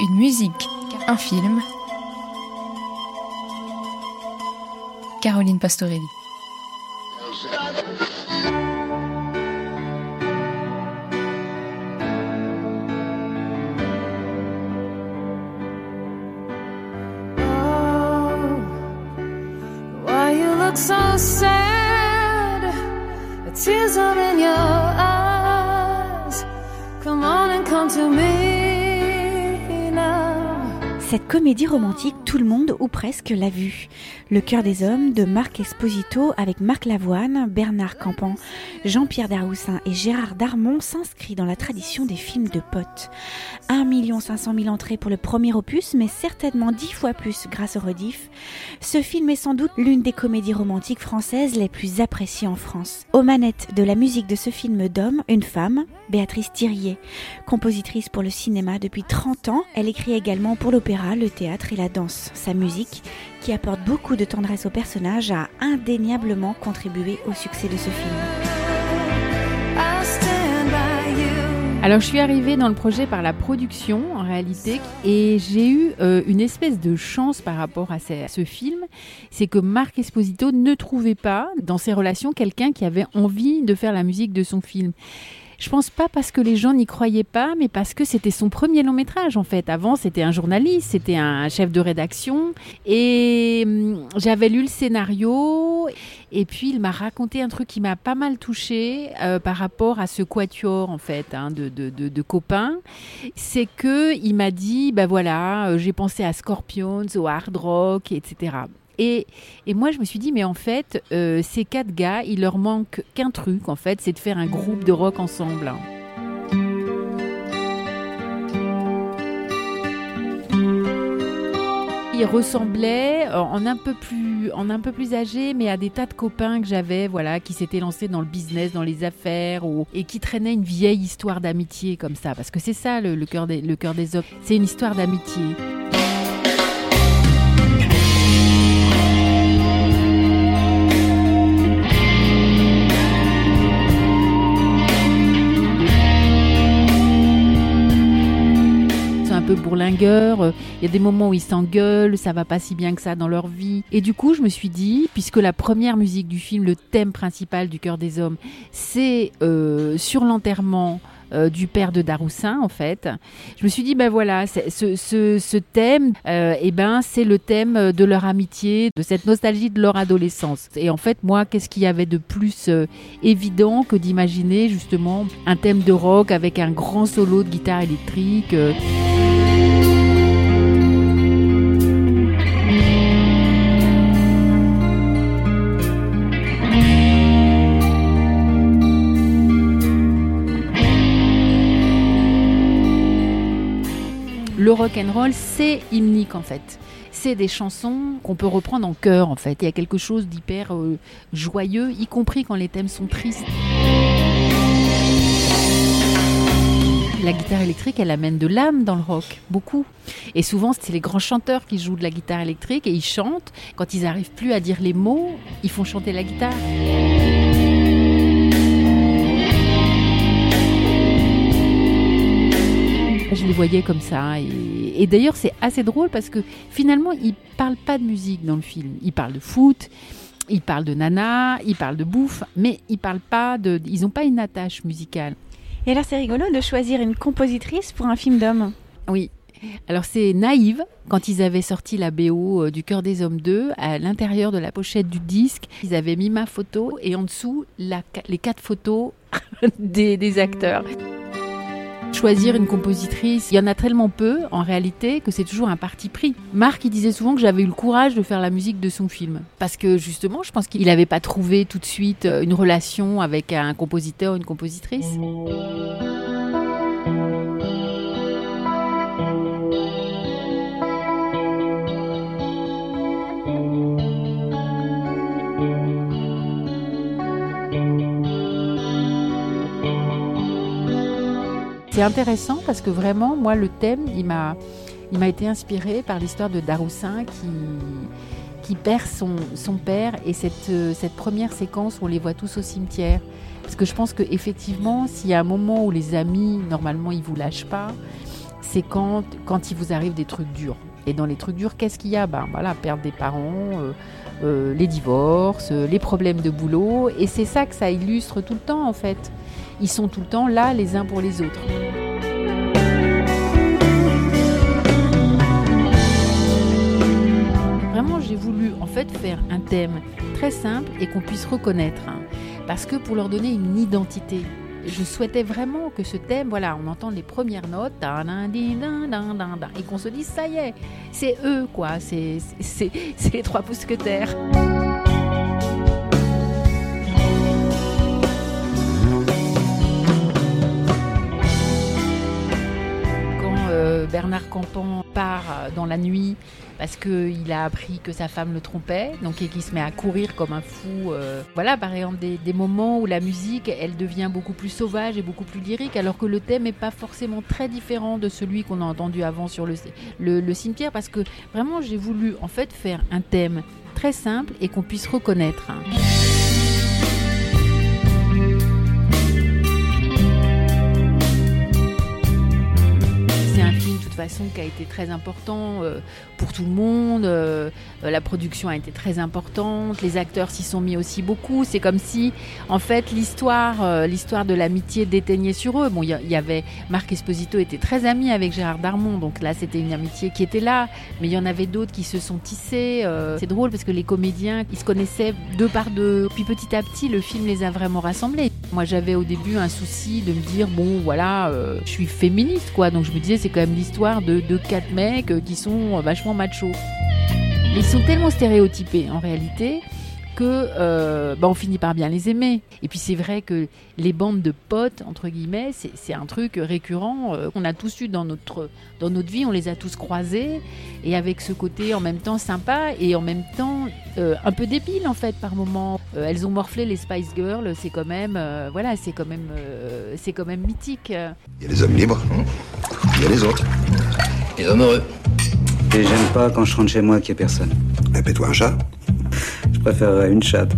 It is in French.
Une musique, un film. Caroline Pastorelli. Look so sad? The tears are in your eyes. Come on and come to me. Cette comédie romantique, tout le monde, ou presque, l'a vue. Le cœur des hommes de Marc Esposito avec Marc Lavoine, Bernard Campan, Jean-Pierre Daroussin et Gérard Darmon s'inscrit dans la tradition des films de potes. 1 500 000 entrées pour le premier opus, mais certainement 10 fois plus grâce au rediff. Ce film est sans doute l'une des comédies romantiques françaises les plus appréciées en France. Aux manettes de la musique de ce film d'homme, une femme, Béatrice Thirier. Compositrice pour le cinéma depuis 30 ans, elle écrit également pour l'opéra, le théâtre et la danse. Sa musique, qui apporte beaucoup de tendresse au personnage, a indéniablement contribué au succès de ce film. Alors, je suis arrivée dans le projet par la production, en réalité, et j'ai eu euh, une espèce de chance par rapport à ce film. C'est que Marc Esposito ne trouvait pas, dans ses relations, quelqu'un qui avait envie de faire la musique de son film. Je pense pas parce que les gens n'y croyaient pas, mais parce que c'était son premier long métrage en fait. Avant, c'était un journaliste, c'était un chef de rédaction, et hum, j'avais lu le scénario, et puis il m'a raconté un truc qui m'a pas mal touché par rapport à ce quatuor en fait hein, de, de, de, copains. C'est que il m'a dit, bah voilà, euh, j'ai pensé à Scorpions, au hard rock, etc. Et, moi, je me suis dit, mais en fait, euh, ces quatre gars, il leur manque qu'un truc, en fait, c'est de faire un groupe de rock ensemble. Il ressemblait euh, en un peu plus en un peu plus âgé mais à des tas de copains que j'avais voilà qui s'étaient lancés dans le business dans les affaires et qui traînaient une vieille histoire d'amitié comme ça. Parce que c'est ça le, le cœur des le cœur des hommes. C'est une histoire d'amitié euh, Il y a des moments où ils s'engueulent, ça va pas si bien que ça dans leur vie. Et du coup, je me suis dit, puisque la première musique du film, le thème principal du cœur des hommes, c'est euh, sur l'enterrement. euh, du père de Daroussin en fait. Je me suis dit ben voilà, ce, thème, euh, eh ben c'est le thème de leur amitié, de cette nostalgie de leur adolescence. Et en fait moi, qu'est-ce qu'il y avait de plus évident que d'imaginer justement un thème de rock avec un grand solo de guitare électrique. Le rock and roll, c'est hymnique en fait. C'est des chansons qu'on peut reprendre en chœur en fait. Il y a quelque chose d'hyper euh, joyeux, y compris quand les thèmes sont tristes. La guitare électrique, elle amène de l'âme dans le rock, beaucoup. Et souvent, c'est les grands chanteurs qui jouent de la guitare électrique et ils chantent. Quand ils n'arrivent plus à dire les mots, ils font chanter la guitare. Je les voyais comme ça. Et, et d'ailleurs, c'est assez drôle parce que finalement, ils parlent pas de musique dans le film. Ils parlent de foot, ils parlent de nana, ils parlent de bouffe, mais ils parlent pas de. Ils n'ont pas une attache musicale. Et alors c'est rigolo de choisir une compositrice pour un film d'homme. Oui. Alors c'est naïve. Quand ils avaient sorti la BO euh, du Cœur des Hommes 2, à l'intérieur de la pochette du disque, ils avaient mis ma photo et en dessous la- les quatre photos des, des acteurs. Choisir une compositrice, il y en a tellement peu en réalité que c'est toujours un parti pris. Marc, il disait souvent que j'avais eu le courage de faire la musique de son film. Parce que justement, je pense qu'il n'avait pas trouvé tout de suite euh, une relation avec un compositeur ou une compositrice. C'est intéressant parce que vraiment, moi, le thème, il m'a, il m'a été inspiré par l'histoire de Daroussin qui, qui perd son, son père et cette, euh, cette première séquence où on les voit tous au cimetière. Parce que je pense qu'effectivement, s'il y a un moment où les amis, normalement, ils vous lâchent pas, c'est quand, quand il vous arrive des trucs durs. Et dans les trucs durs, qu'est-ce qu'il y a? Ben voilà, perdre des parents, euh, euh, les divorces, les problèmes de boulot. Et c'est ça que ça illustre tout le temps en fait. Ils sont tout le temps là les uns pour les autres. Vraiment, j'ai voulu en fait faire un thème très simple et qu'on puisse reconnaître. hein. parce que pour leur donner une identité. Je souhaitais vraiment que ce thème, voilà, on entende les premières notes, et qu'on se dise, ça y est, c'est eux, quoi, c'est les trois mousquetaires. Bernard Campan part euh, dans la nuit parce qu'il a appris que sa femme le trompait, donc et qu'il se met à courir comme un fou. euh, voilà, par exemple, des, moments où la musique, elle devient beaucoup plus sauvage et beaucoup plus lyrique, alors que le thème n'est pas forcément très différent de celui qu'on a entendu avant sur le cimetière, parce que vraiment, j'ai voulu en fait faire un thème très simple et qu'on puisse reconnaître. hein. Façon qui a été très important euh, pour tout le monde. euh, euh, la production a été très importante. Les acteurs s'y sont mis aussi beaucoup. C'est comme si, en fait, l'histoire, l'histoire de l'amitié déteignait sur eux. Bon, il y, avait Marc Esposito était très ami avec Gérard Darmon, donc là c'était une amitié qui était là. Mais il y en avait d'autres qui se sont tissés. c'est drôle parce que les comédiens, ils se connaissaient deux par deux. Puis petit à petit, le film les a vraiment rassemblés. Moi, j'avais au début un souci de me dire bon, voilà, je suis féministe, quoi. Donc je me disais c'est quand même l'histoire de, de quatre mecs euh, qui sont vachement machos. Ils sont tellement stéréotypés en réalité que euh, bah, on finit par bien les aimer. Et puis c'est vrai que les bandes de potes, entre guillemets, c'est un truc récurrent euh, qu'on a tous eu dans notre, dans notre vie, on les a tous croisés, et avec ce côté en même temps sympa et en même temps euh, un peu débile en fait par moment. Euh, elles ont morflé les Spice Girls, c'est quand même, euh, voilà, quand même, euh, c'est quand même mythique. Il y a les hommes libres, hein. Il y a les autres. Les hommes heureux. Et j'aime pas quand je rentre chez moi qu'il y a personne. Mais paie-toi un chat. Je préférerais une chatte.